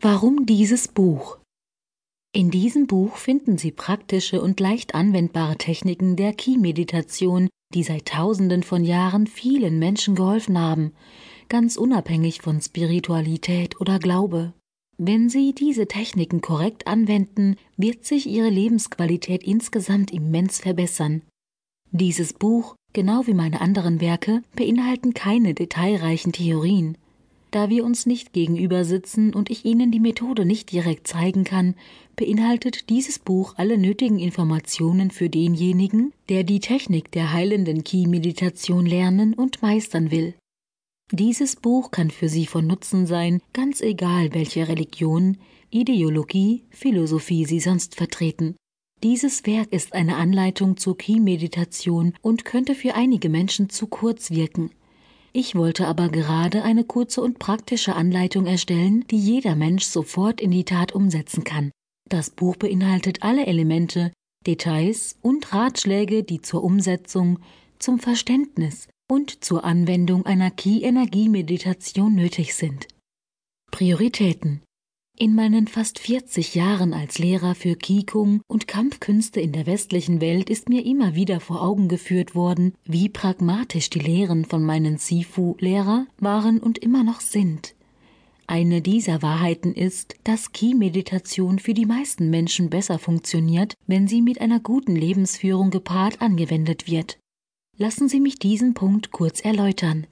Warum dieses Buch? In diesem Buch finden Sie praktische und leicht anwendbare Techniken der Ki-Meditation, die seit Tausenden von Jahren vielen Menschen geholfen haben, ganz unabhängig von Spiritualität oder Glaube. Wenn Sie diese Techniken korrekt anwenden, wird sich Ihre Lebensqualität insgesamt immens verbessern. Dieses Buch, genau wie meine anderen Werke, beinhalten keine detailreichen Theorien. Da wir uns nicht gegenüber sitzen und ich Ihnen die Methode nicht direkt zeigen kann, beinhaltet dieses Buch alle nötigen Informationen für denjenigen, der die Technik der heilenden Ki-Meditation lernen und meistern will. Dieses Buch kann für Sie von Nutzen sein, ganz egal welche Religion, Ideologie, Philosophie Sie sonst vertreten. Dieses Werk ist eine Anleitung zur Ki-Meditation und könnte für einige Menschen zu kurz wirken. Ich wollte aber gerade eine kurze und praktische Anleitung erstellen, die jeder Mensch sofort in die Tat umsetzen kann. Das Buch beinhaltet alle Elemente, Details und Ratschläge, die zur Umsetzung, zum Verständnis und zur Anwendung einer Ki-Energie-Meditation nötig sind. Prioritäten in meinen fast 40 Jahren als Lehrer für Qigong und Kampfkünste in der westlichen Welt ist mir immer wieder vor Augen geführt worden, wie pragmatisch die Lehren von meinen Sifu-Lehrer waren und immer noch sind. Eine dieser Wahrheiten ist, dass Qi-Meditation für die meisten Menschen besser funktioniert, wenn sie mit einer guten Lebensführung gepaart angewendet wird. Lassen Sie mich diesen Punkt kurz erläutern.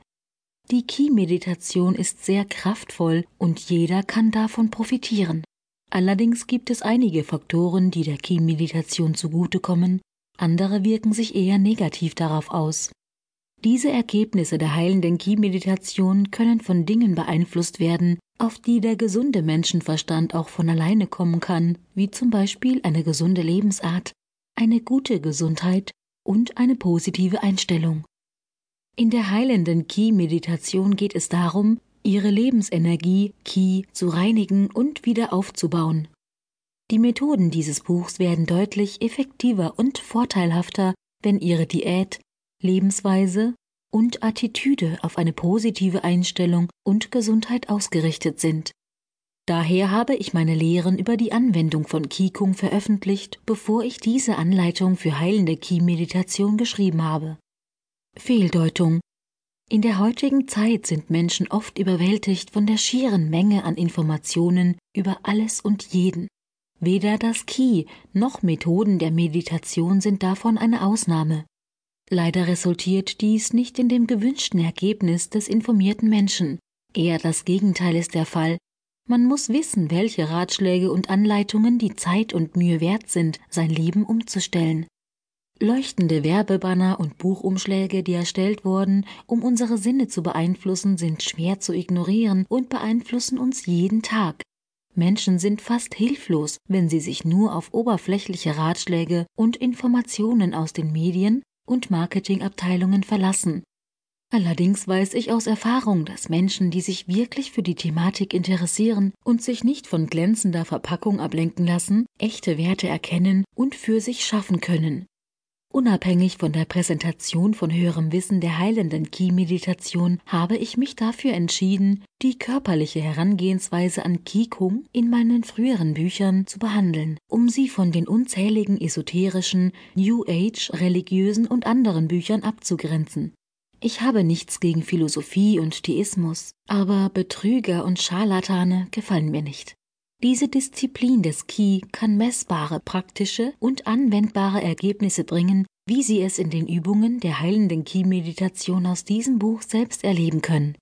Die Ki-Meditation ist sehr kraftvoll und jeder kann davon profitieren. Allerdings gibt es einige Faktoren, die der Ki-Meditation zugutekommen, andere wirken sich eher negativ darauf aus. Diese Ergebnisse der heilenden Ki-Meditation können von Dingen beeinflusst werden, auf die der gesunde Menschenverstand auch von alleine kommen kann, wie zum Beispiel eine gesunde Lebensart, eine gute Gesundheit und eine positive Einstellung. In der heilenden Ki-Meditation geht es darum, ihre Lebensenergie Ki zu reinigen und wieder aufzubauen. Die Methoden dieses Buchs werden deutlich effektiver und vorteilhafter, wenn ihre Diät, Lebensweise und Attitüde auf eine positive Einstellung und Gesundheit ausgerichtet sind. Daher habe ich meine Lehren über die Anwendung von Qigong veröffentlicht, bevor ich diese Anleitung für heilende Qi-Meditation geschrieben habe. Fehldeutung. In der heutigen Zeit sind Menschen oft überwältigt von der schieren Menge an Informationen über alles und jeden. Weder das Ki noch Methoden der Meditation sind davon eine Ausnahme. Leider resultiert dies nicht in dem gewünschten Ergebnis des informierten Menschen. Eher das Gegenteil ist der Fall. Man muss wissen, welche Ratschläge und Anleitungen die Zeit und Mühe wert sind, sein Leben umzustellen. Leuchtende Werbebanner und Buchumschläge, die erstellt wurden, um unsere Sinne zu beeinflussen, sind schwer zu ignorieren und beeinflussen uns jeden Tag. Menschen sind fast hilflos, wenn sie sich nur auf oberflächliche Ratschläge und Informationen aus den Medien und Marketingabteilungen verlassen. Allerdings weiß ich aus Erfahrung, dass Menschen, die sich wirklich für die Thematik interessieren und sich nicht von glänzender Verpackung ablenken lassen, echte Werte erkennen und für sich schaffen können. Unabhängig von der Präsentation von höherem Wissen der heilenden Qi-Meditation habe ich mich dafür entschieden, die körperliche Herangehensweise an Qigong in meinen früheren Büchern zu behandeln, um sie von den unzähligen esoterischen, New Age, religiösen und anderen Büchern abzugrenzen. Ich habe nichts gegen Philosophie und Theismus, aber Betrüger und Scharlatane gefallen mir nicht. Diese Disziplin des Ki kann messbare, praktische und anwendbare Ergebnisse bringen, wie Sie es in den Übungen der heilenden Ki-Meditation aus diesem Buch selbst erleben können.